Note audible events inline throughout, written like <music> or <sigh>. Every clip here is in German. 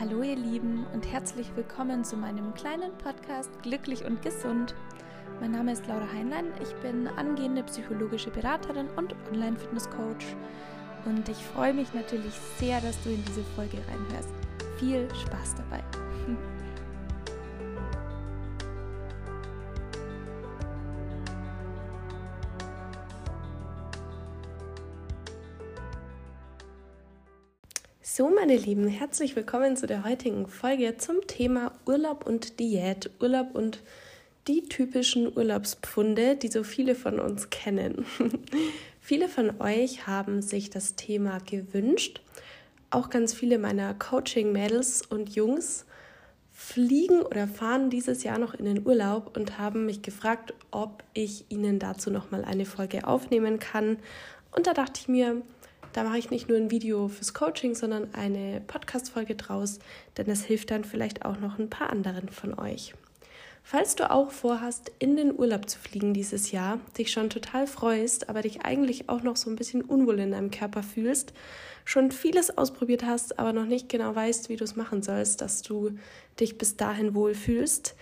Hallo ihr Lieben und herzlich willkommen zu meinem kleinen Podcast Glücklich und Gesund. Mein Name ist Laura Heinlein, ich bin angehende psychologische Beraterin und Online-Fitness-Coach und ich freue mich natürlich sehr, dass du in diese Folge reinhörst. Viel Spaß dabei! <laughs> So, meine Lieben, herzlich willkommen zu der heutigen Folge zum Thema Urlaub und Diät. Urlaub und die typischen Urlaubspfunde, die so viele von uns kennen. <laughs> viele von euch haben sich das Thema gewünscht. Auch ganz viele meiner Coaching-Mädels und Jungs fliegen oder fahren dieses Jahr noch in den Urlaub und haben mich gefragt, ob ich ihnen dazu nochmal eine Folge aufnehmen kann. Und da dachte ich mir, da mache ich nicht nur ein Video fürs Coaching, sondern eine Podcast-Folge draus, denn das hilft dann vielleicht auch noch ein paar anderen von euch. Falls du auch vorhast, in den Urlaub zu fliegen dieses Jahr, dich schon total freust, aber dich eigentlich auch noch so ein bisschen unwohl in deinem Körper fühlst, schon vieles ausprobiert hast, aber noch nicht genau weißt, wie du es machen sollst, dass du dich bis dahin wohl fühlst,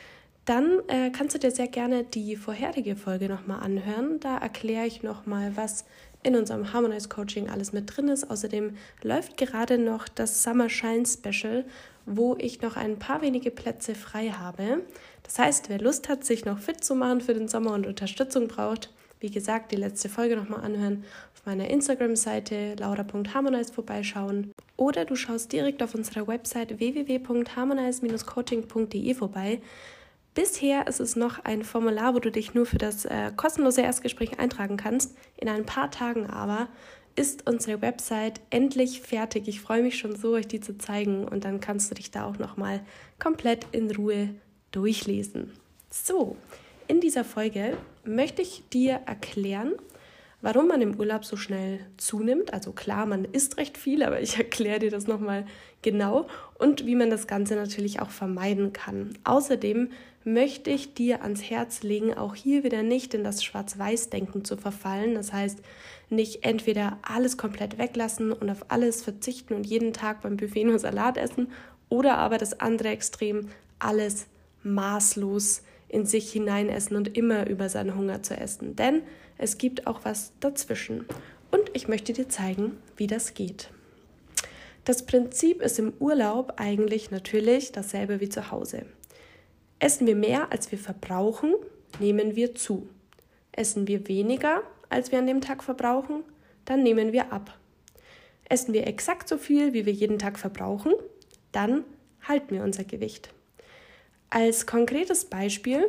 dann äh, kannst du dir sehr gerne die vorherige Folge nochmal anhören. Da erkläre ich nochmal, was in unserem Harmonize Coaching alles mit drin ist. Außerdem läuft gerade noch das Summer Shine Special, wo ich noch ein paar wenige Plätze frei habe. Das heißt, wer Lust hat, sich noch fit zu machen für den Sommer und Unterstützung braucht, wie gesagt, die letzte Folge nochmal anhören, auf meiner Instagram-Seite laura.harmonize vorbeischauen oder du schaust direkt auf unserer Website www.harmonize-coaching.de vorbei. Bisher ist es noch ein Formular, wo du dich nur für das äh, kostenlose Erstgespräch eintragen kannst. In ein paar Tagen aber ist unsere Website endlich fertig. Ich freue mich schon so, euch die zu zeigen und dann kannst du dich da auch noch mal komplett in Ruhe durchlesen. So, in dieser Folge möchte ich dir erklären, warum man im Urlaub so schnell zunimmt. Also klar, man isst recht viel, aber ich <laughs> erkläre dir das nochmal genau und wie man das Ganze natürlich auch vermeiden kann. Außerdem möchte ich dir ans Herz legen, auch hier wieder nicht in das Schwarz-Weiß-Denken zu verfallen. Das heißt, nicht entweder alles komplett weglassen und auf alles verzichten und jeden Tag beim Buffet nur Salat essen oder aber das andere Extrem, alles maßlos in sich hineinessen und immer über seinen Hunger zu essen. Denn es gibt auch was dazwischen. Und ich möchte dir zeigen, wie das geht. Das Prinzip ist im Urlaub eigentlich natürlich dasselbe wie zu Hause. Essen wir mehr, als wir verbrauchen, nehmen wir zu. Essen wir weniger, als wir an dem Tag verbrauchen, dann nehmen wir ab. Essen wir exakt so viel, wie wir jeden Tag verbrauchen, dann halten wir unser Gewicht. Als konkretes Beispiel,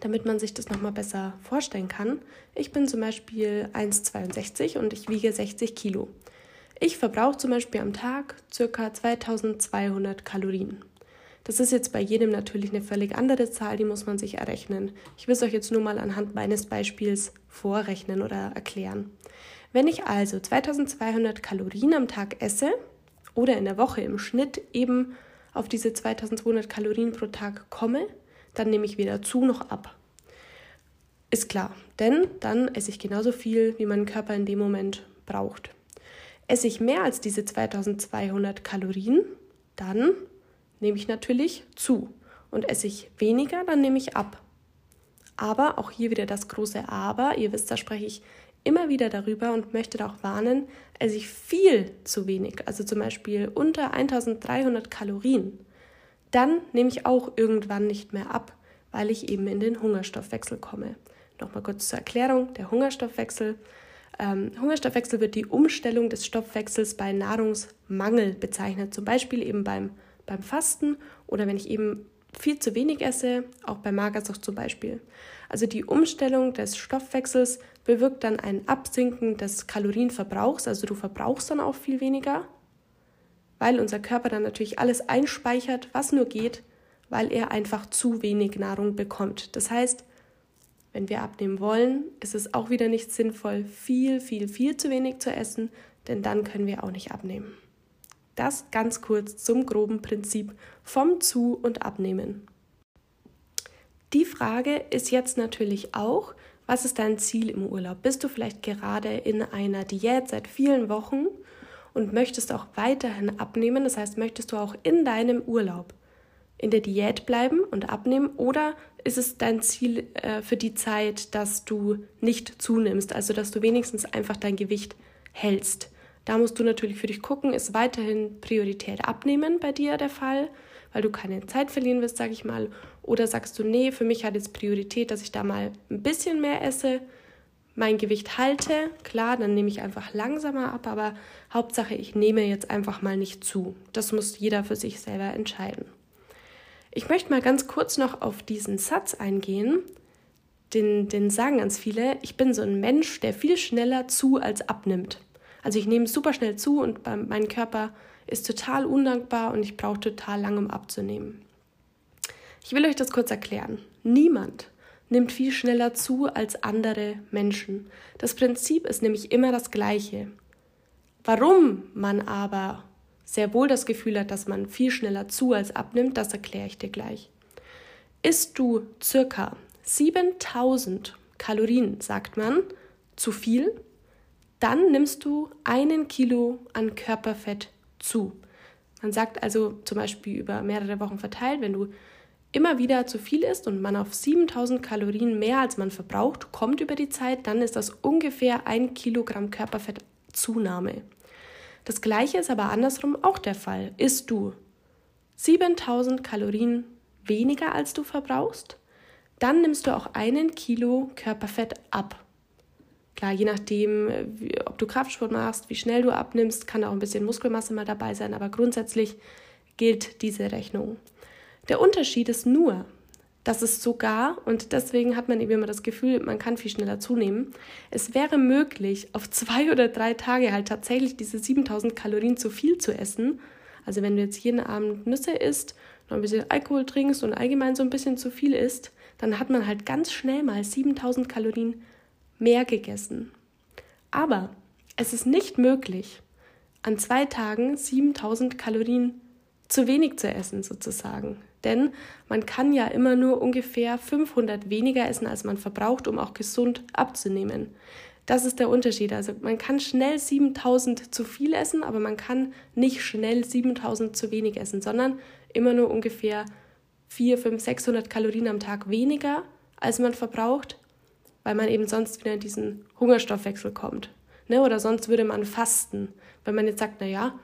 damit man sich das nochmal besser vorstellen kann, ich bin zum Beispiel 1,62 und ich wiege 60 Kilo. Ich verbrauche zum Beispiel am Tag ca. 2200 Kalorien. Das ist jetzt bei jedem natürlich eine völlig andere Zahl, die muss man sich errechnen. Ich will es euch jetzt nur mal anhand meines Beispiels vorrechnen oder erklären. Wenn ich also 2200 Kalorien am Tag esse oder in der Woche im Schnitt eben auf diese 2200 Kalorien pro Tag komme, dann nehme ich weder zu noch ab. Ist klar, denn dann esse ich genauso viel, wie mein Körper in dem Moment braucht. Esse ich mehr als diese 2200 Kalorien, dann nehme ich natürlich zu. Und esse ich weniger, dann nehme ich ab. Aber auch hier wieder das große Aber. Ihr wisst, da spreche ich immer wieder darüber und möchte da auch warnen, esse ich viel zu wenig, also zum Beispiel unter 1300 Kalorien, dann nehme ich auch irgendwann nicht mehr ab, weil ich eben in den Hungerstoffwechsel komme. Nochmal kurz zur Erklärung, der Hungerstoffwechsel. Ähm, Hungerstoffwechsel wird die Umstellung des Stoffwechsels bei Nahrungsmangel bezeichnet, zum Beispiel eben beim beim Fasten oder wenn ich eben viel zu wenig esse, auch bei Magersucht zum Beispiel. Also die Umstellung des Stoffwechsels bewirkt dann ein Absinken des Kalorienverbrauchs, also du verbrauchst dann auch viel weniger, weil unser Körper dann natürlich alles einspeichert, was nur geht, weil er einfach zu wenig Nahrung bekommt. Das heißt, wenn wir abnehmen wollen, ist es auch wieder nicht sinnvoll, viel, viel, viel zu wenig zu essen, denn dann können wir auch nicht abnehmen. Das ganz kurz zum groben Prinzip vom Zu- und Abnehmen. Die Frage ist jetzt natürlich auch, was ist dein Ziel im Urlaub? Bist du vielleicht gerade in einer Diät seit vielen Wochen und möchtest auch weiterhin abnehmen, das heißt, möchtest du auch in deinem Urlaub in der Diät bleiben und abnehmen oder ist es dein Ziel äh, für die Zeit, dass du nicht zunimmst, also dass du wenigstens einfach dein Gewicht hältst? Da musst du natürlich für dich gucken, ist weiterhin Priorität abnehmen bei dir der Fall, weil du keine Zeit verlieren wirst, sage ich mal, oder sagst du, nee, für mich hat jetzt Priorität, dass ich da mal ein bisschen mehr esse, mein Gewicht halte, klar, dann nehme ich einfach langsamer ab, aber Hauptsache, ich nehme jetzt einfach mal nicht zu. Das muss jeder für sich selber entscheiden. Ich möchte mal ganz kurz noch auf diesen Satz eingehen. Den, den sagen ganz viele, ich bin so ein Mensch, der viel schneller zu als abnimmt. Also ich nehme super schnell zu und mein Körper ist total undankbar und ich brauche total lange, um abzunehmen. Ich will euch das kurz erklären. Niemand nimmt viel schneller zu als andere Menschen. Das Prinzip ist nämlich immer das gleiche. Warum man aber sehr wohl das Gefühl hat, dass man viel schneller zu als abnimmt, das erkläre ich dir gleich. Isst du circa 7000 Kalorien, sagt man, zu viel, dann nimmst du einen Kilo an Körperfett zu. Man sagt also zum Beispiel über mehrere Wochen verteilt, wenn du immer wieder zu viel isst und man auf 7000 Kalorien mehr als man verbraucht kommt über die Zeit, dann ist das ungefähr ein Kilogramm Körperfettzunahme. Das gleiche ist aber andersrum auch der Fall. Isst du 7000 Kalorien weniger als du verbrauchst, dann nimmst du auch einen Kilo Körperfett ab. Klar, je nachdem, wie, ob du Kraftsport machst, wie schnell du abnimmst, kann auch ein bisschen Muskelmasse mal dabei sein, aber grundsätzlich gilt diese Rechnung. Der Unterschied ist nur, dass es sogar, und deswegen hat man eben immer das Gefühl, man kann viel schneller zunehmen, es wäre möglich, auf zwei oder drei Tage halt tatsächlich diese 7000 Kalorien zu viel zu essen. Also wenn du jetzt jeden Abend Nüsse isst, noch ein bisschen Alkohol trinkst und allgemein so ein bisschen zu viel isst, dann hat man halt ganz schnell mal 7000 Kalorien mehr gegessen. Aber es ist nicht möglich, an zwei Tagen 7000 Kalorien zu wenig zu essen sozusagen. Denn man kann ja immer nur ungefähr 500 weniger essen, als man verbraucht, um auch gesund abzunehmen. Das ist der Unterschied. Also man kann schnell 7000 zu viel essen, aber man kann nicht schnell 7000 zu wenig essen, sondern immer nur ungefähr 4, 5, 600 Kalorien am Tag weniger, als man verbraucht, weil man eben sonst wieder in diesen Hungerstoffwechsel kommt. Ne? Oder sonst würde man fasten. Wenn man jetzt sagt, naja,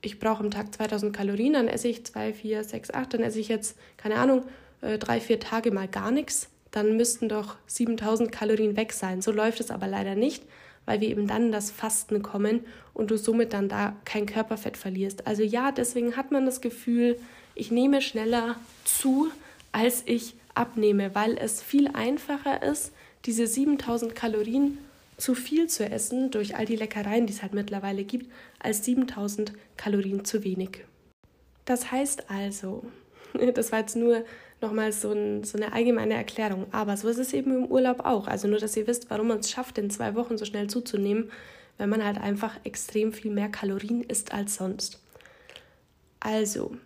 ich brauche am Tag 2000 Kalorien, dann esse ich 2, 4, 6, 8, dann esse ich jetzt, keine Ahnung, äh, drei, vier Tage mal gar nichts, dann müssten doch 7000 Kalorien weg sein. So läuft es aber leider nicht, weil wir eben dann in das Fasten kommen und du somit dann da kein Körperfett verlierst. Also ja, deswegen hat man das Gefühl, ich nehme schneller zu, als ich abnehme, weil es viel einfacher ist, diese 7000 Kalorien zu viel zu essen durch all die Leckereien, die es halt mittlerweile gibt, als 7000 Kalorien zu wenig. Das heißt also, <laughs> das war jetzt nur nochmal so, ein, so eine allgemeine Erklärung, aber so ist es eben im Urlaub auch. Also nur, dass ihr wisst, warum man es schafft, in zwei Wochen so schnell zuzunehmen, wenn man halt einfach extrem viel mehr Kalorien isst als sonst. Also,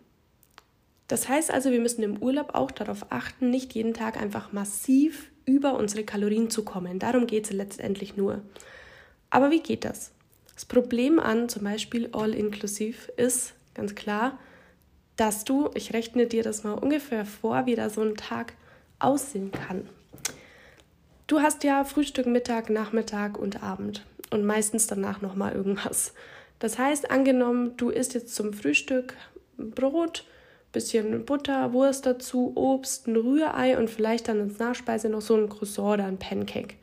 das heißt also, wir müssen im Urlaub auch darauf achten, nicht jeden Tag einfach massiv über unsere Kalorien zu kommen. Darum geht es letztendlich nur. Aber wie geht das? Das Problem an zum Beispiel All-Inclusive ist ganz klar, dass du, ich rechne dir das mal ungefähr vor, wie da so ein Tag aussehen kann. Du hast ja Frühstück, Mittag, Nachmittag und Abend und meistens danach nochmal irgendwas. Das heißt, angenommen, du isst jetzt zum Frühstück Brot, bisschen Butter, Wurst dazu, Obst, ein Rührei und vielleicht dann als Nachspeise noch so ein Croissant oder ein Pancake.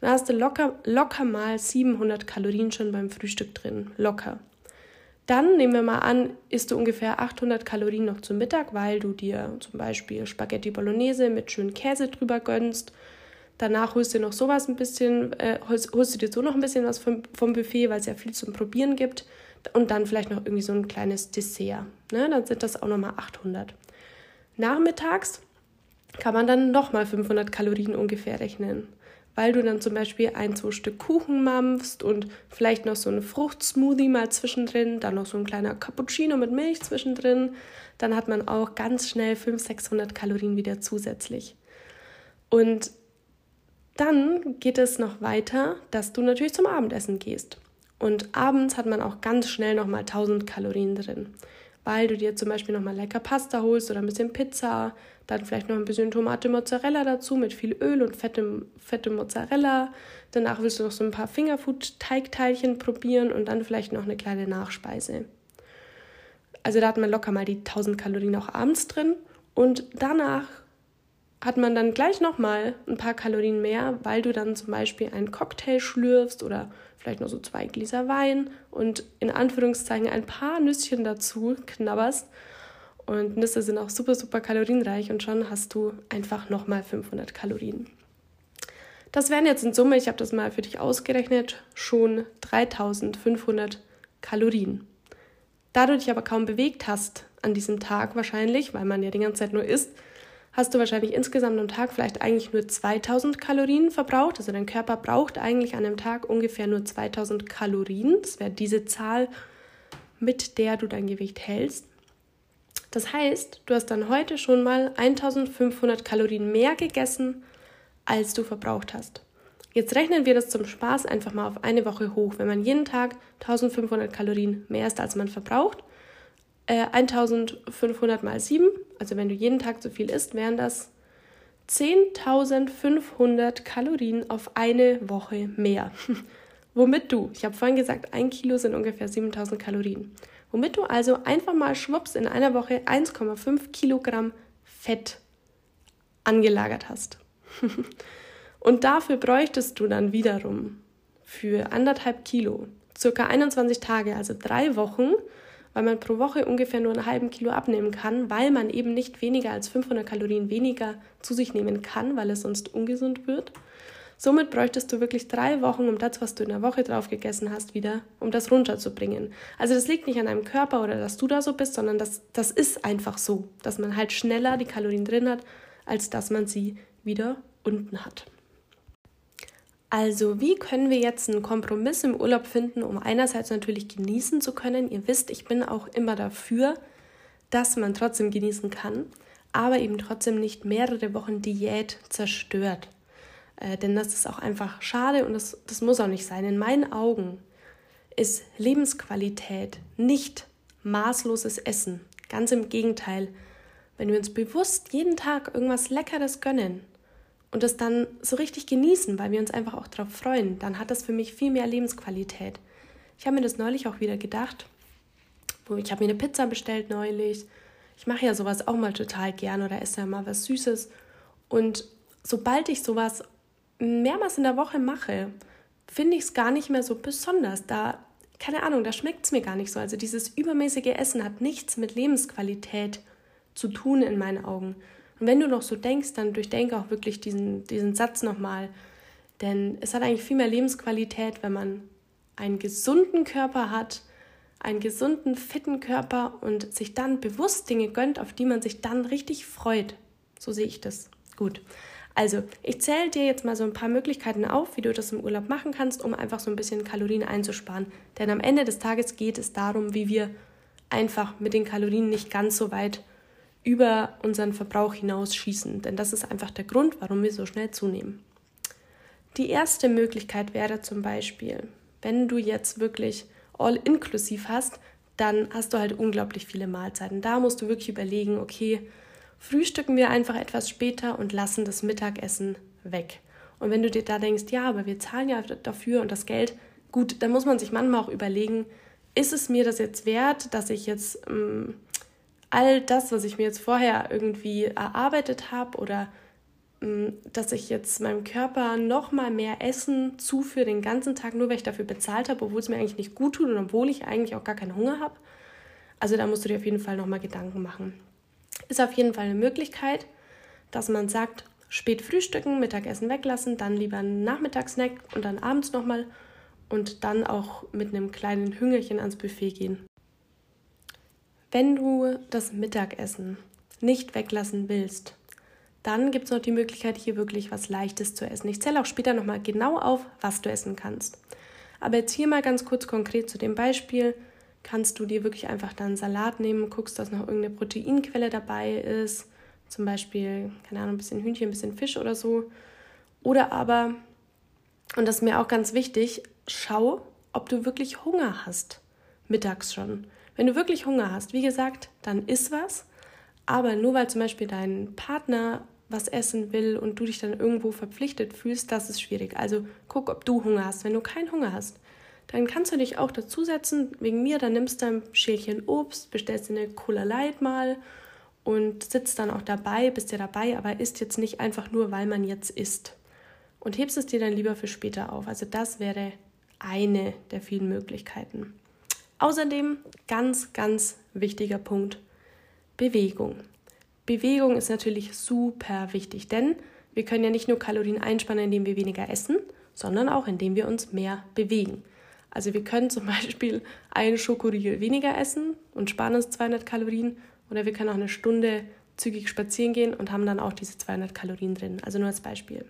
Dann hast du locker, locker mal 700 Kalorien schon beim Frühstück drin. Locker. Dann nehmen wir mal an, isst du ungefähr 800 Kalorien noch zum Mittag, weil du dir zum Beispiel Spaghetti Bolognese mit schön Käse drüber gönnst. Danach holst du noch sowas ein bisschen, äh, holst, holst, du dir so noch ein bisschen was vom, vom Buffet, weil es ja viel zum Probieren gibt und dann vielleicht noch irgendwie so ein kleines Dessert. Ne? Dann sind das auch nochmal 800. Nachmittags kann man dann nochmal 500 Kalorien ungefähr rechnen, weil du dann zum Beispiel ein, zwei Stück Kuchen mampfst und vielleicht noch so einen Fruchtsmoothie mal zwischendrin, dann noch so ein kleiner Cappuccino mit Milch zwischendrin. Dann hat man auch ganz schnell 500, 600 Kalorien wieder zusätzlich. Und dann geht es noch weiter, dass du natürlich zum Abendessen gehst. Und abends hat man auch ganz schnell nochmal 1000 Kalorien drin, weil du dir zum Beispiel nochmal lecker Pasta holst oder ein bisschen Pizza, dann vielleicht noch ein bisschen Tomate Mozzarella dazu mit viel Öl und fette, fette Mozzarella. Danach willst du noch so ein paar Fingerfood-Teigteilchen probieren und dann vielleicht noch eine kleine Nachspeise. Also da hat man locker mal die 1000 Kalorien auch abends drin und danach hat man dann gleich nochmal ein paar Kalorien mehr, weil du dann zum Beispiel einen Cocktail schlürfst oder vielleicht noch so zwei Gläser Wein und in Anführungszeichen ein paar Nüsschen dazu knabberst. Und Nüsse sind auch super, super kalorienreich und schon hast du einfach nochmal 500 Kalorien. Das wären jetzt in Summe, ich habe das mal für dich ausgerechnet, schon 3500 Kalorien. Da du dich aber kaum bewegt hast an diesem Tag wahrscheinlich, weil man ja die ganze Zeit nur isst, hast du wahrscheinlich insgesamt am Tag vielleicht eigentlich nur 2000 Kalorien verbraucht. Also dein Körper braucht eigentlich an einem Tag ungefähr nur 2000 Kalorien. Das wäre diese Zahl, mit der du dein Gewicht hältst. Das heißt, du hast dann heute schon mal 1500 Kalorien mehr gegessen, als du verbraucht hast. Jetzt rechnen wir das zum Spaß einfach mal auf eine Woche hoch. Wenn man jeden Tag 1500 Kalorien mehr isst, als man verbraucht, äh, 1500 mal 7, also wenn du jeden Tag so viel isst, wären das 10.500 Kalorien auf eine Woche mehr. <laughs> Womit du, ich habe vorhin gesagt, ein Kilo sind ungefähr 7000 Kalorien. Womit du also einfach mal schwupps in einer Woche 1,5 Kilogramm Fett angelagert hast. <laughs> Und dafür bräuchtest du dann wiederum für anderthalb Kilo circa 21 Tage, also drei Wochen, weil man pro Woche ungefähr nur einen halben Kilo abnehmen kann, weil man eben nicht weniger als 500 Kalorien weniger zu sich nehmen kann, weil es sonst ungesund wird. Somit bräuchtest du wirklich drei Wochen, um das, was du in der Woche drauf gegessen hast, wieder, um das runterzubringen. Also das liegt nicht an deinem Körper oder dass du da so bist, sondern das, das ist einfach so, dass man halt schneller die Kalorien drin hat, als dass man sie wieder unten hat. Also, wie können wir jetzt einen Kompromiss im Urlaub finden, um einerseits natürlich genießen zu können? Ihr wisst, ich bin auch immer dafür, dass man trotzdem genießen kann, aber eben trotzdem nicht mehrere Wochen Diät zerstört. Äh, denn das ist auch einfach schade und das, das muss auch nicht sein. In meinen Augen ist Lebensqualität nicht maßloses Essen. Ganz im Gegenteil. Wenn wir uns bewusst jeden Tag irgendwas Leckeres gönnen, und das dann so richtig genießen, weil wir uns einfach auch darauf freuen, dann hat das für mich viel mehr Lebensqualität. Ich habe mir das neulich auch wieder gedacht. Ich habe mir eine Pizza bestellt neulich. Ich mache ja sowas auch mal total gern oder esse ja mal was Süßes. Und sobald ich sowas mehrmals in der Woche mache, finde ich es gar nicht mehr so besonders. Da, keine Ahnung, da schmeckt es mir gar nicht so. Also dieses übermäßige Essen hat nichts mit Lebensqualität zu tun in meinen Augen. Und wenn du noch so denkst, dann durchdenke auch wirklich diesen, diesen Satz nochmal. Denn es hat eigentlich viel mehr Lebensqualität, wenn man einen gesunden Körper hat, einen gesunden, fitten Körper und sich dann bewusst Dinge gönnt, auf die man sich dann richtig freut. So sehe ich das. Gut. Also, ich zähle dir jetzt mal so ein paar Möglichkeiten auf, wie du das im Urlaub machen kannst, um einfach so ein bisschen Kalorien einzusparen. Denn am Ende des Tages geht es darum, wie wir einfach mit den Kalorien nicht ganz so weit über unseren Verbrauch hinaus schießen, denn das ist einfach der Grund, warum wir so schnell zunehmen. Die erste Möglichkeit wäre zum Beispiel, wenn du jetzt wirklich all inklusiv hast, dann hast du halt unglaublich viele Mahlzeiten. Da musst du wirklich überlegen, okay, frühstücken wir einfach etwas später und lassen das Mittagessen weg. Und wenn du dir da denkst, ja, aber wir zahlen ja dafür und das Geld, gut, dann muss man sich manchmal auch überlegen, ist es mir das jetzt wert, dass ich jetzt ähm, all das, was ich mir jetzt vorher irgendwie erarbeitet habe oder mm, dass ich jetzt meinem Körper noch mal mehr Essen zuführe den ganzen Tag, nur weil ich dafür bezahlt habe, obwohl es mir eigentlich nicht gut tut und obwohl ich eigentlich auch gar keinen Hunger habe. Also da musst du dir auf jeden Fall noch mal Gedanken machen. Ist auf jeden Fall eine Möglichkeit, dass man sagt, spät frühstücken, Mittagessen weglassen, dann lieber einen Nachmittagssnack und dann abends nochmal und dann auch mit einem kleinen Hüngerchen ans Buffet gehen. Wenn du das Mittagessen nicht weglassen willst, dann gibt es noch die Möglichkeit, hier wirklich was Leichtes zu essen. Ich zähle auch später nochmal genau auf, was du essen kannst. Aber jetzt hier mal ganz kurz konkret zu dem Beispiel. Kannst du dir wirklich einfach dann Salat nehmen, guckst, dass noch irgendeine Proteinquelle dabei ist. Zum Beispiel, keine Ahnung, ein bisschen Hühnchen, ein bisschen Fisch oder so. Oder aber, und das ist mir auch ganz wichtig, schau, ob du wirklich Hunger hast, mittags schon. Wenn du wirklich Hunger hast, wie gesagt, dann isst was. Aber nur weil zum Beispiel dein Partner was essen will und du dich dann irgendwo verpflichtet fühlst, das ist schwierig. Also guck, ob du Hunger hast. Wenn du keinen Hunger hast, dann kannst du dich auch dazusetzen. Wegen mir, dann nimmst du ein Schälchen Obst, bestellst dir eine Cola Light mal und sitzt dann auch dabei, bist ja dabei, aber isst jetzt nicht einfach nur, weil man jetzt isst. Und hebst es dir dann lieber für später auf. Also das wäre eine der vielen Möglichkeiten. Außerdem ganz, ganz wichtiger Punkt, Bewegung. Bewegung ist natürlich super wichtig, denn wir können ja nicht nur Kalorien einsparen, indem wir weniger essen, sondern auch indem wir uns mehr bewegen. Also wir können zum <laughs> Beispiel einen Schokoriegel weniger essen und sparen uns 200 Kalorien oder wir können auch eine Stunde zügig spazieren gehen und haben dann auch diese 200 Kalorien drin. Also nur als Beispiel.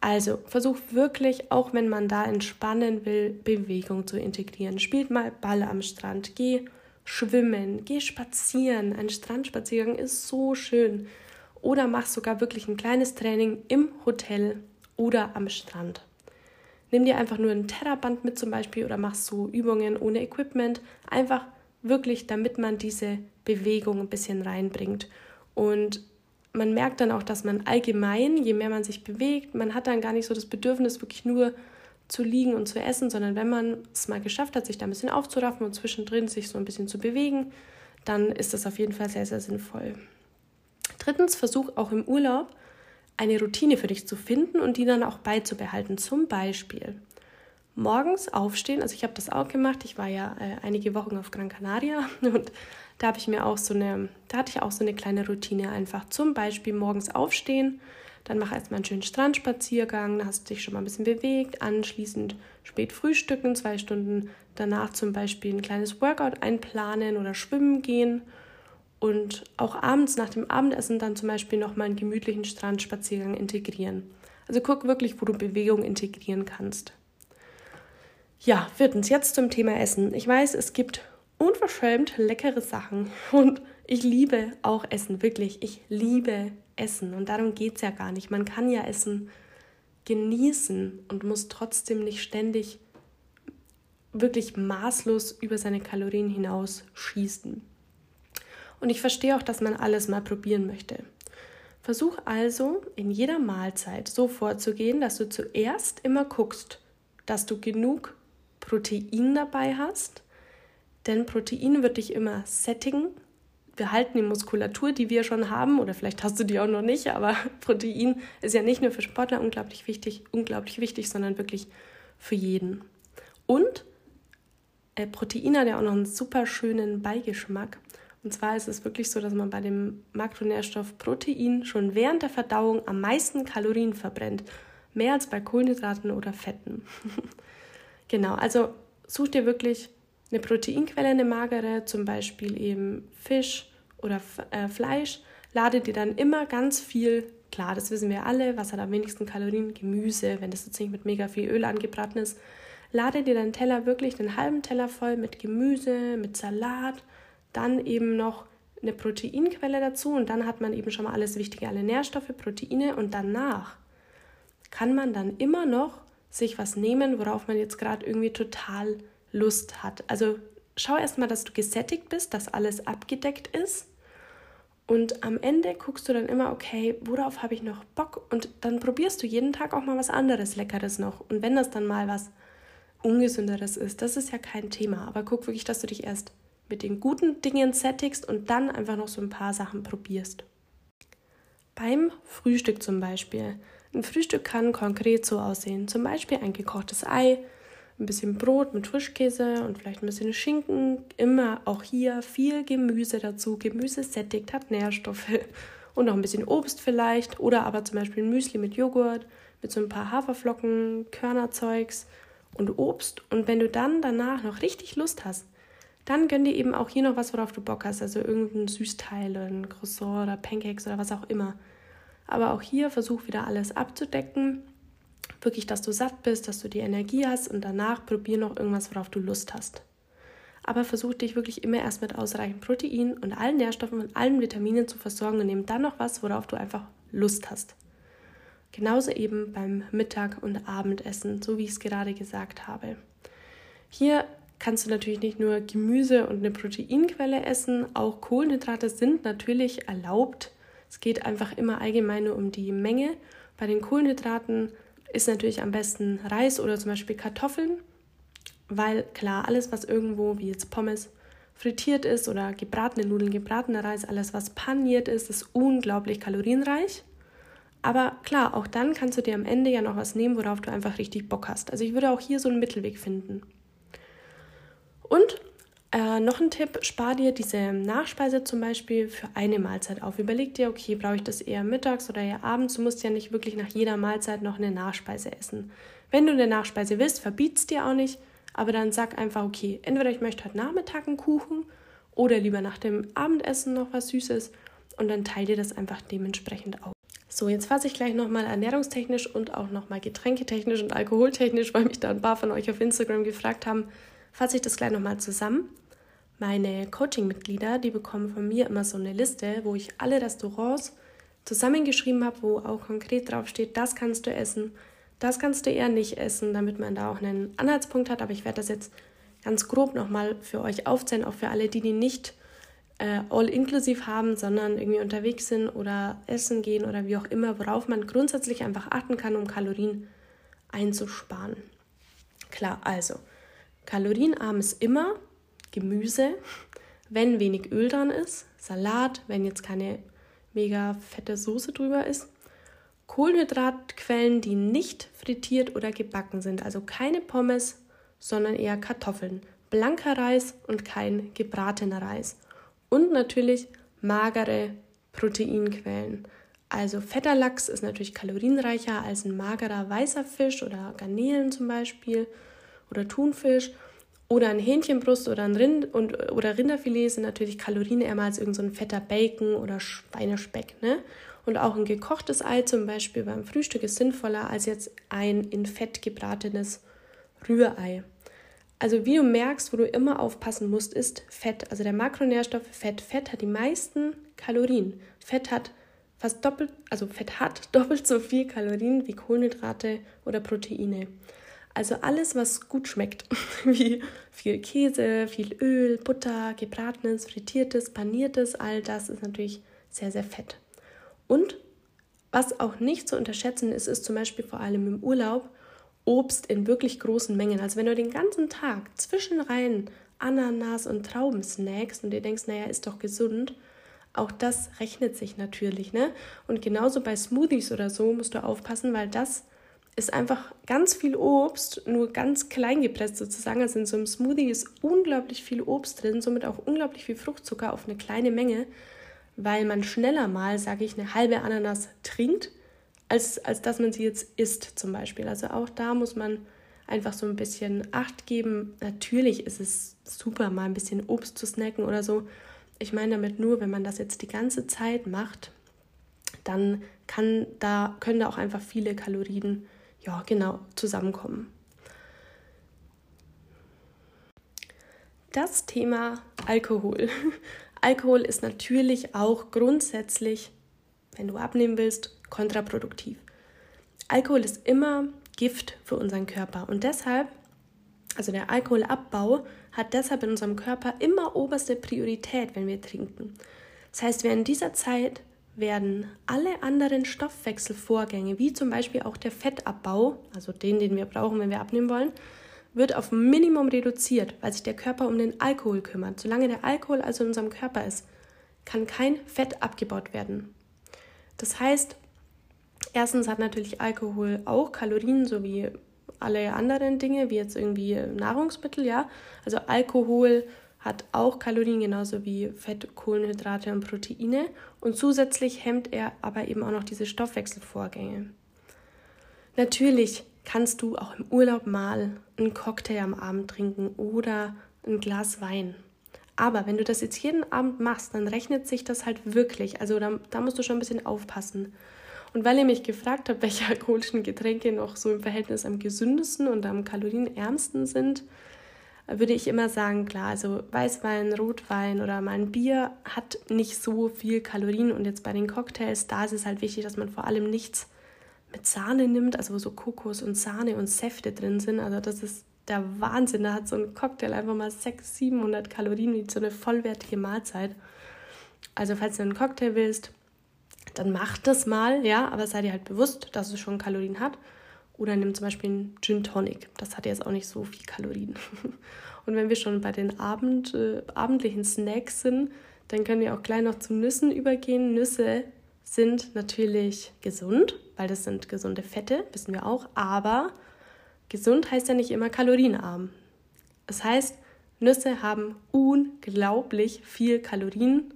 Also versuch wirklich, auch wenn man da entspannen will, Bewegung zu integrieren. Spielt mal Ball am Strand, geh schwimmen, geh spazieren. Ein Strandspaziergang ist so schön. Oder mach sogar wirklich ein kleines Training im Hotel oder am Strand. Nimm dir einfach nur ein Terraband mit zum Beispiel oder mach so Übungen ohne Equipment. Einfach wirklich, damit man diese Bewegung ein bisschen reinbringt. Und man merkt dann auch, dass man allgemein, je mehr man sich bewegt, man hat dann gar nicht so das Bedürfnis, wirklich nur zu liegen und zu essen, sondern wenn man es mal geschafft hat, sich da ein bisschen aufzuraffen und zwischendrin sich so ein bisschen zu bewegen, dann ist das auf jeden Fall sehr, sehr sinnvoll. Drittens, versuch auch im Urlaub eine Routine für dich zu finden und die dann auch beizubehalten. Zum Beispiel morgens aufstehen. Also ich habe das auch gemacht. Ich war ja äh, einige Wochen auf Gran Canaria <laughs> und da habe ich mir auch so eine, da hatte ich auch so eine kleine Routine einfach. Zum Beispiel morgens aufstehen, dann mach erstmal einen schönen Strandspaziergang, da hast du dich schon mal ein bisschen bewegt, anschließend spät frühstücken, zwei Stunden danach zum Beispiel ein kleines Workout einplanen oder schwimmen gehen und auch abends nach dem Abendessen dann zum Beispiel nochmal einen gemütlichen Strandspaziergang integrieren. Also guck wirklich, wo du Bewegung integrieren kannst. Ja, viertens, jetzt zum Thema Essen. Ich weiß, es gibt unverschämt leckere Sachen und ich liebe auch Essen, wirklich. Ich liebe Essen und darum geht es ja gar nicht. Man kann ja Essen genießen und muss trotzdem nicht ständig wirklich maßlos über seine Kalorien hinaus schießen. Und ich verstehe auch, dass man alles mal probieren möchte. Versuch also in jeder Mahlzeit so vorzugehen, dass du zuerst immer guckst, dass du genug Protein dabei hast, denn Protein wird dich immer sättigen. Wir halten die Muskulatur, die wir schon haben, oder vielleicht hast du die auch noch nicht, aber <laughs> Protein ist ja nicht nur für Sportler unglaublich wichtig, unglaublich wichtig, sondern wirklich für jeden. Und äh, Protein hat ja auch noch einen super schönen Beigeschmack. Und zwar ist es wirklich so, dass man bei dem Makronährstoff Protein schon während der Verdauung am meisten Kalorien verbrennt. Mehr als bei Kohlenhydraten oder Fetten. <laughs> genau, also such dir wirklich eine Proteinquelle, eine magere, zum Beispiel eben Fisch oder äh, Fleisch. Lade dir dann immer ganz viel, klar, das wissen wir alle, was hat am wenigsten Kalorien? Gemüse, wenn das jetzt nicht mit mega viel Öl angebraten ist. Lade dir deinen Teller wirklich den halben Teller voll mit Gemüse, mit Salat dann eben noch eine Proteinquelle dazu und dann hat man eben schon mal alles Wichtige, alle Nährstoffe, Proteine und danach kann man dann immer noch sich was nehmen, worauf man jetzt gerade irgendwie total Lust hat. Also schau erstmal, dass du gesättigt bist, dass alles abgedeckt ist. Und am Ende guckst du dann immer, okay, worauf habe ich noch Bock? Und dann probierst du jeden Tag auch mal was anderes, Leckeres noch. Und wenn das dann mal was Ungesünderes ist, das ist ja kein Thema. Aber guck wirklich, dass du dich erst mit den guten Dingen sättigst und dann einfach noch so ein paar Sachen probierst. Beim Frühstück zum Beispiel. Ein Frühstück kann konkret so aussehen. Zum Beispiel ein gekochtes Ei, ein bisschen Brot mit Frischkäse und vielleicht ein bisschen Schinken. Immer auch hier viel Gemüse dazu. Gemüse sättigt, hat Nährstoffe <laughs> und noch ein bisschen Obst vielleicht. Oder aber zum Beispiel ein Müsli mit Joghurt, mit so ein paar Haferflocken, Körnerzeugs und Obst. Und wenn du dann danach noch richtig Lust hast, dann gönn dir eben auch hier noch was, worauf du Bock hast. Also irgendein Süßteil, ein Croissant oder Pancakes oder was auch immer. Aber auch hier versuch wieder alles abzudecken. Wirklich, dass du satt bist, dass du die Energie hast und danach probier noch irgendwas, worauf du Lust hast. Aber versuch dich wirklich immer erst mit ausreichend Protein und allen Nährstoffen und allen Vitaminen zu versorgen und nimm dann noch was, worauf du einfach Lust hast. Genauso eben beim Mittag- und Abendessen, so wie ich es gerade gesagt habe. Hier kannst du natürlich nicht nur Gemüse und eine Proteinquelle essen, auch Kohlenhydrate sind natürlich erlaubt. Es geht einfach immer allgemein nur um die Menge. Bei den Kohlenhydraten ist natürlich am besten Reis oder zum Beispiel Kartoffeln, weil klar, alles, was irgendwo, wie jetzt Pommes, frittiert ist oder gebratene Nudeln, gebratener Reis, alles, was paniert ist, ist unglaublich kalorienreich. Aber klar, auch dann kannst du dir am Ende ja noch was nehmen, worauf du einfach richtig Bock hast. Also ich würde auch hier so einen Mittelweg finden. Und äh, noch ein Tipp, spar dir diese Nachspeise zum Beispiel für eine Mahlzeit auf. Überleg dir, okay, brauche ich das eher mittags oder eher abends? Du musst ja nicht wirklich nach jeder Mahlzeit noch eine Nachspeise essen. Wenn du eine Nachspeise willst, verbiet's dir auch nicht, aber dann sag einfach, okay, entweder ich möchte heute Nachmittag einen Kuchen oder lieber nach dem Abendessen noch was Süßes und dann teile dir das einfach dementsprechend auf. So, jetzt fasse ich gleich nochmal ernährungstechnisch und auch nochmal getränketechnisch und alkoholtechnisch, weil mich da ein paar von euch auf Instagram gefragt haben, fasse ich das gleich nochmal zusammen. Meine Coaching-Mitglieder, die bekommen von mir immer so eine Liste, wo ich alle Restaurants zusammengeschrieben habe, wo auch konkret draufsteht, das kannst du essen, das kannst du eher nicht essen, damit man da auch einen Anhaltspunkt hat. Aber ich werde das jetzt ganz grob nochmal für euch aufzählen, auch für alle, die die nicht äh, all-inklusiv haben, sondern irgendwie unterwegs sind oder essen gehen oder wie auch immer, worauf man grundsätzlich einfach achten kann, um Kalorien einzusparen. Klar, also kalorienarm ist immer Gemüse, wenn wenig Öl dran ist, Salat, wenn jetzt keine mega fette Soße drüber ist, Kohlenhydratquellen, die nicht frittiert oder gebacken sind, also keine Pommes, sondern eher Kartoffeln, blanker Reis und kein gebratener Reis und natürlich magere Proteinquellen. Also fetter Lachs ist natürlich kalorienreicher als ein magerer weißer Fisch oder Garnelen zum Beispiel oder Thunfisch oder ein Hähnchenbrust oder ein Rind und, oder Rinderfilet sind natürlich kalorienärmer als irgendein so fetter Bacon oder Schweinespeck. Ne? Und auch ein gekochtes Ei zum Beispiel beim Frühstück ist sinnvoller als jetzt ein in Fett gebratenes Rührei. Also wie du merkst, wo du immer aufpassen musst, ist Fett. Also der Makronährstoff Fett. Fett hat die meisten Kalorien. Fett hat fast doppelt, also Fett hat <laughs> doppelt so viel Kalorien wie Kohlenhydrate oder Proteine. Also alles, was gut schmeckt, <laughs> wie viel Käse, viel Öl, Butter, gebratenes, frittiertes, paniertes, all das ist natürlich sehr, sehr fett. Und was auch nicht zu unterschätzen ist, ist zum Beispiel vor allem im Urlaub Obst in wirklich großen Mengen. Also wenn du den ganzen Tag zwischen rein Ananas und Trauben snackst und dir denkst, naja, ist doch gesund, auch das rechnet sich natürlich. Ne? Und genauso bei Smoothies oder so musst du aufpassen, weil das ist einfach ganz viel Obst, nur ganz klein gepresst sozusagen. Also in so einem Smoothie ist unglaublich viel Obst drin, somit auch unglaublich viel Fruchtzucker auf eine kleine Menge, weil man schneller mal, sage ich, eine halbe Ananas trinkt, als, als dass man sie jetzt isst zum Beispiel. Also auch da muss man einfach so ein bisschen Acht geben. Natürlich ist es super, mal ein bisschen Obst zu snacken oder so. Ich meine damit nur, wenn man das jetzt die ganze Zeit macht, dann kann da, können da auch einfach viele Kalorien ja, genau, zusammenkommen. Das Thema Alkohol. <laughs> Alkohol ist natürlich auch grundsätzlich, wenn du abnehmen willst, kontraproduktiv. Alkohol ist immer Gift für unseren Körper und deshalb, also der Alkoholabbau hat deshalb in unserem Körper immer oberste Priorität, wenn wir trinken. Das heißt, während dieser Zeit werden alle anderen Stoffwechselvorgänge, wie zum Beispiel auch der Fettabbau, also den, den wir brauchen, wenn wir abnehmen wollen, wird auf Minimum reduziert, weil sich der Körper um den Alkohol kümmert. Solange der Alkohol also in unserem Körper ist, kann kein Fett abgebaut werden. Das heißt, erstens hat natürlich Alkohol auch Kalorien, so wie alle anderen Dinge, wie jetzt irgendwie Nahrungsmittel, ja. Also Alkohol hat auch Kalorien genauso wie Fett, Kohlenhydrate und Proteine und zusätzlich hemmt er aber eben auch noch diese Stoffwechselvorgänge. Natürlich kannst du auch im Urlaub mal einen Cocktail am Abend trinken oder ein Glas Wein. Aber wenn du das jetzt jeden Abend machst, dann rechnet sich das halt wirklich. Also da, da musst du schon ein bisschen aufpassen. Und weil ihr mich gefragt habt, <laughs> welche alkoholischen Getränke noch so im Verhältnis am gesündesten und am kalorienärmsten sind, würde ich immer sagen, klar, also Weißwein, Rotwein oder mal ein Bier hat nicht so viel Kalorien und jetzt bei den Cocktails, da ist es halt wichtig, dass man vor allem nichts mit Sahne nimmt, also wo so Kokos und Sahne und Säfte drin sind, also das ist der Wahnsinn. Da hat so ein Cocktail einfach mal 600, 700 Kalorien, wie so eine vollwertige Mahlzeit. Also falls du einen Cocktail willst, dann mach das mal, ja, aber sei dir halt bewusst, dass es schon Kalorien hat. Oder nimm zum Beispiel einen Gin Tonic. Das hat jetzt auch nicht so viel Kalorien. <laughs> Und wenn wir schon bei den Abend, äh, abendlichen Snacks sind, dann können wir auch gleich noch zu Nüssen übergehen. Nüsse sind natürlich gesund, weil das sind gesunde Fette, wissen wir auch. Aber gesund heißt ja nicht immer kalorienarm. Das heißt, Nüsse haben unglaublich viel Kalorien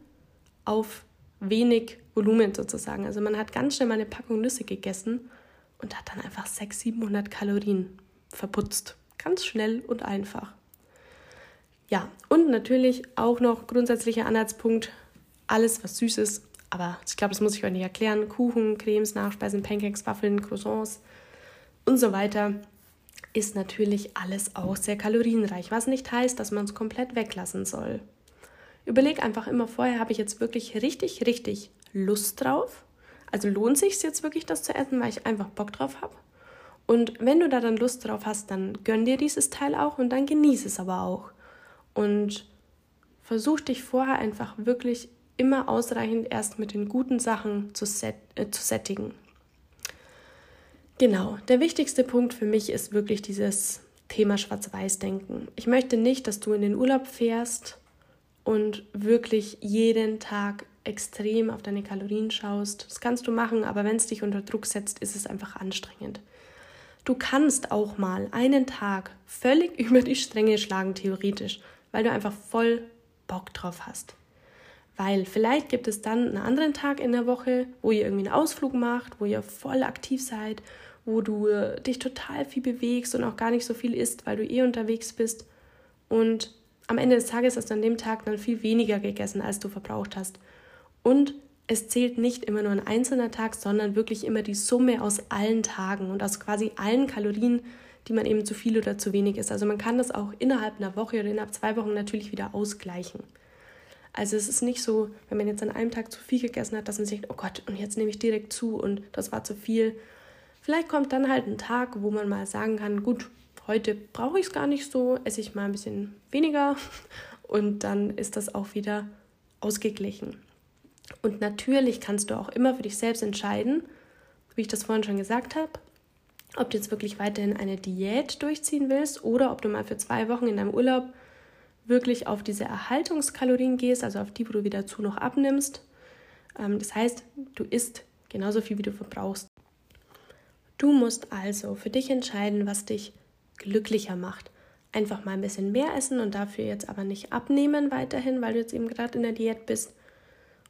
auf wenig Volumen sozusagen. Also man hat ganz schnell mal eine Packung Nüsse gegessen und hat dann einfach 600, 700 Kalorien verputzt. Ganz schnell und einfach. Ja, und natürlich auch noch grundsätzlicher Anhaltspunkt, alles was süß ist, aber ich glaube, das muss ich euch nicht erklären, Kuchen, Cremes, Nachspeisen, Pancakes, Waffeln, Croissants und so weiter, ist natürlich alles auch sehr kalorienreich, was nicht heißt, dass man es komplett weglassen soll. Überleg einfach immer vorher, habe ich jetzt wirklich richtig, richtig Lust drauf? Also lohnt sich jetzt wirklich, das zu essen, weil ich einfach Bock drauf habe? Und wenn du da dann Lust drauf hast, dann gönn dir dieses Teil auch und dann genieße es aber auch. Und versuch dich vorher einfach wirklich immer ausreichend erst mit den guten Sachen zu, set, äh, zu sättigen. Genau, der wichtigste Punkt für mich ist wirklich dieses Thema Schwarz-Weiß-Denken. Ich möchte nicht, dass du in den Urlaub fährst und wirklich jeden Tag extrem auf deine Kalorien schaust. Das kannst du machen, aber wenn es dich unter Druck setzt, ist es einfach anstrengend. Du kannst auch mal einen Tag völlig <laughs> über die Stränge schlagen, theoretisch, weil du einfach voll Bock drauf hast. Weil vielleicht gibt es dann einen anderen Tag in der Woche, wo ihr irgendwie einen Ausflug macht, wo ihr voll aktiv seid, wo du äh, dich total viel bewegst und auch gar nicht so viel isst, weil du eh unterwegs bist. Und am Ende des Tages hast du an dem Tag dann viel weniger gegessen, als du verbraucht hast. Und es zählt nicht immer nur ein einzelner Tag, sondern wirklich immer die Summe aus allen Tagen und aus quasi allen Kalorien, die man eben zu viel oder zu wenig isst. Also man kann das auch innerhalb einer Woche oder innerhalb zwei Wochen natürlich wieder ausgleichen. Also es ist nicht so, wenn man jetzt an einem Tag zu viel gegessen hat, dass man sich, oh Gott, und jetzt nehme ich direkt zu und das war zu viel. Vielleicht kommt dann halt ein Tag, wo man mal sagen kann, gut, heute brauche ich es gar nicht so, esse ich mal ein bisschen weniger <laughs> und dann ist das auch wieder ausgeglichen. Und natürlich kannst du auch immer für dich selbst entscheiden, wie ich das vorhin schon gesagt habe, ob du jetzt wirklich weiterhin eine Diät durchziehen willst oder ob du mal für zwei Wochen in deinem Urlaub wirklich auf diese Erhaltungskalorien gehst, also auf die, wo du wieder zu noch abnimmst. Ähm, das heißt, du isst genauso viel, wie du verbrauchst. Du musst also für dich entscheiden, was dich glücklicher macht. Einfach mal ein bisschen mehr essen und dafür jetzt aber nicht abnehmen weiterhin, weil du jetzt eben gerade in der Diät bist.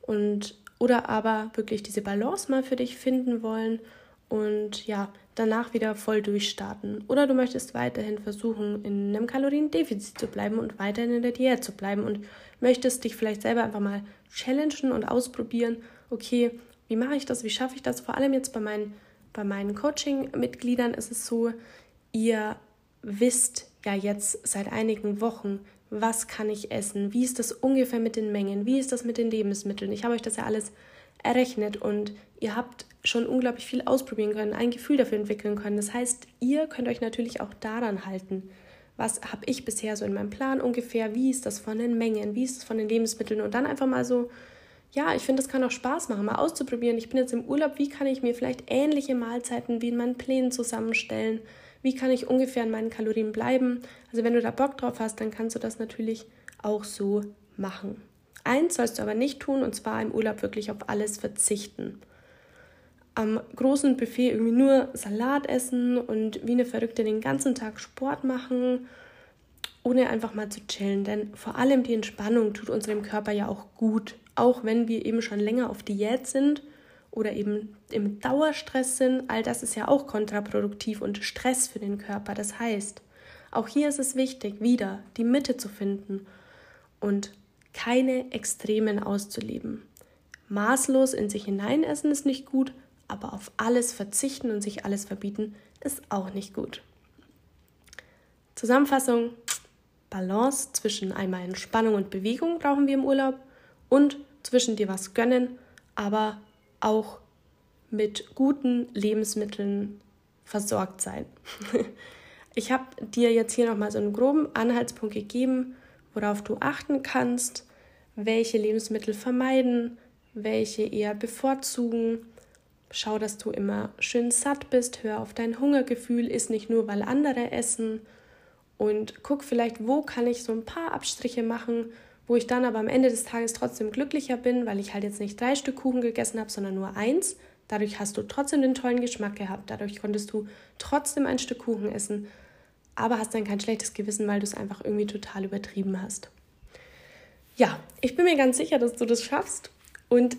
Und oder aber wirklich diese Balance mal für dich finden wollen und ja, danach wieder voll durchstarten. Oder du möchtest weiterhin versuchen, in einem Kaloriendefizit zu bleiben und weiterhin in der Diät zu bleiben und möchtest dich vielleicht selber einfach mal challengen und ausprobieren, okay, wie mache ich das, wie schaffe ich das? Vor allem jetzt bei meinen, bei meinen Coaching-Mitgliedern ist es so, ihr wisst ja jetzt seit einigen Wochen, was kann ich essen, wie ist das ungefähr mit den Mengen, wie ist das mit den Lebensmitteln. Ich habe euch das ja alles errechnet und ihr habt schon unglaublich viel ausprobieren können, ein Gefühl dafür entwickeln können. Das heißt, ihr könnt euch natürlich auch daran halten. Was habe ich bisher so in meinem Plan ungefähr? Wie ist das von den Mengen? Wie ist es von den Lebensmitteln? Und dann einfach mal so, ja, ich finde, das kann auch Spaß machen, mal auszuprobieren. Ich bin jetzt im Urlaub, wie kann ich mir vielleicht ähnliche Mahlzeiten wie in meinen Plänen zusammenstellen? Wie kann ich ungefähr an meinen Kalorien bleiben? Also wenn du da Bock drauf hast, dann kannst du das natürlich auch so machen. Eins sollst du aber nicht tun, und zwar im Urlaub wirklich auf alles verzichten. Am großen Buffet irgendwie nur Salat essen und wie eine Verrückte den ganzen Tag Sport machen, ohne einfach mal zu chillen. Denn vor allem die Entspannung tut unserem Körper ja auch gut. Auch wenn wir eben schon länger auf Diät sind oder eben im Dauerstress sind, all das ist ja auch kontraproduktiv und Stress für den Körper. Das heißt, auch hier ist es wichtig, wieder die Mitte zu finden und keine Extremen auszuleben. Maßlos in sich hineinessen ist nicht gut, aber auf alles verzichten und sich alles verbieten ist auch nicht gut. Zusammenfassung: Balance zwischen einmal Entspannung und Bewegung brauchen wir im Urlaub und zwischen dir was gönnen, aber auch mit guten Lebensmitteln versorgt sein. <laughs> Ich habe dir jetzt hier nochmal so einen groben Anhaltspunkt gegeben, worauf du achten kannst, welche Lebensmittel vermeiden, welche eher bevorzugen. Schau, dass du immer schön satt bist, hör auf dein Hungergefühl, isst nicht nur, weil andere essen und guck vielleicht, wo kann ich so ein paar Abstriche machen, wo ich dann aber am Ende des Tages trotzdem glücklicher bin, weil ich halt jetzt nicht drei Stück Kuchen gegessen habe, sondern nur eins. Dadurch hast du trotzdem den tollen Geschmack gehabt, dadurch konntest du trotzdem ein Stück Kuchen essen, aber hast dann kein schlechtes Gewissen, weil du es einfach irgendwie total übertrieben hast. Ja, ich bin mir ganz sicher, dass du das schaffst und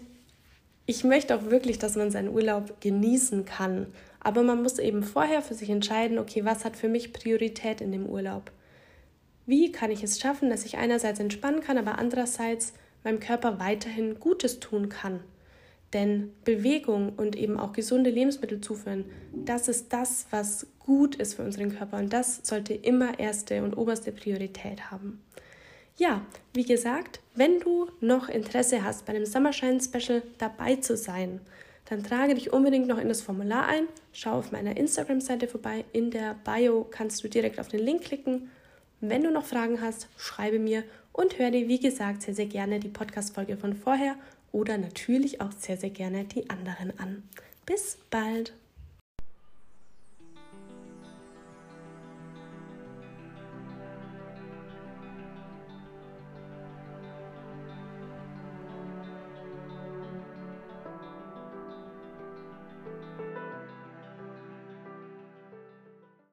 ich möchte auch wirklich, dass man seinen Urlaub genießen kann. Aber man muss eben vorher für sich entscheiden, okay, was hat für mich Priorität in dem Urlaub? Wie kann ich es schaffen, dass ich einerseits entspannen kann, aber andererseits meinem Körper weiterhin Gutes tun kann? Denn Bewegung und eben auch gesunde Lebensmittel zuführen, das ist das, was gut ist für unseren Körper und das sollte immer erste und oberste Priorität haben. Ja, wie gesagt, wenn du noch Interesse hast, bei dem Summershine Special dabei zu sein, dann trage dich unbedingt noch in das Formular ein. Schau auf meiner Instagram-Seite vorbei. In der Bio kannst du direkt auf den Link klicken. Wenn du noch Fragen hast, schreibe mir und hör dir, wie gesagt, sehr, sehr gerne die Podcast-Folge von vorher oder natürlich auch sehr, sehr gerne die anderen an. Bis bald!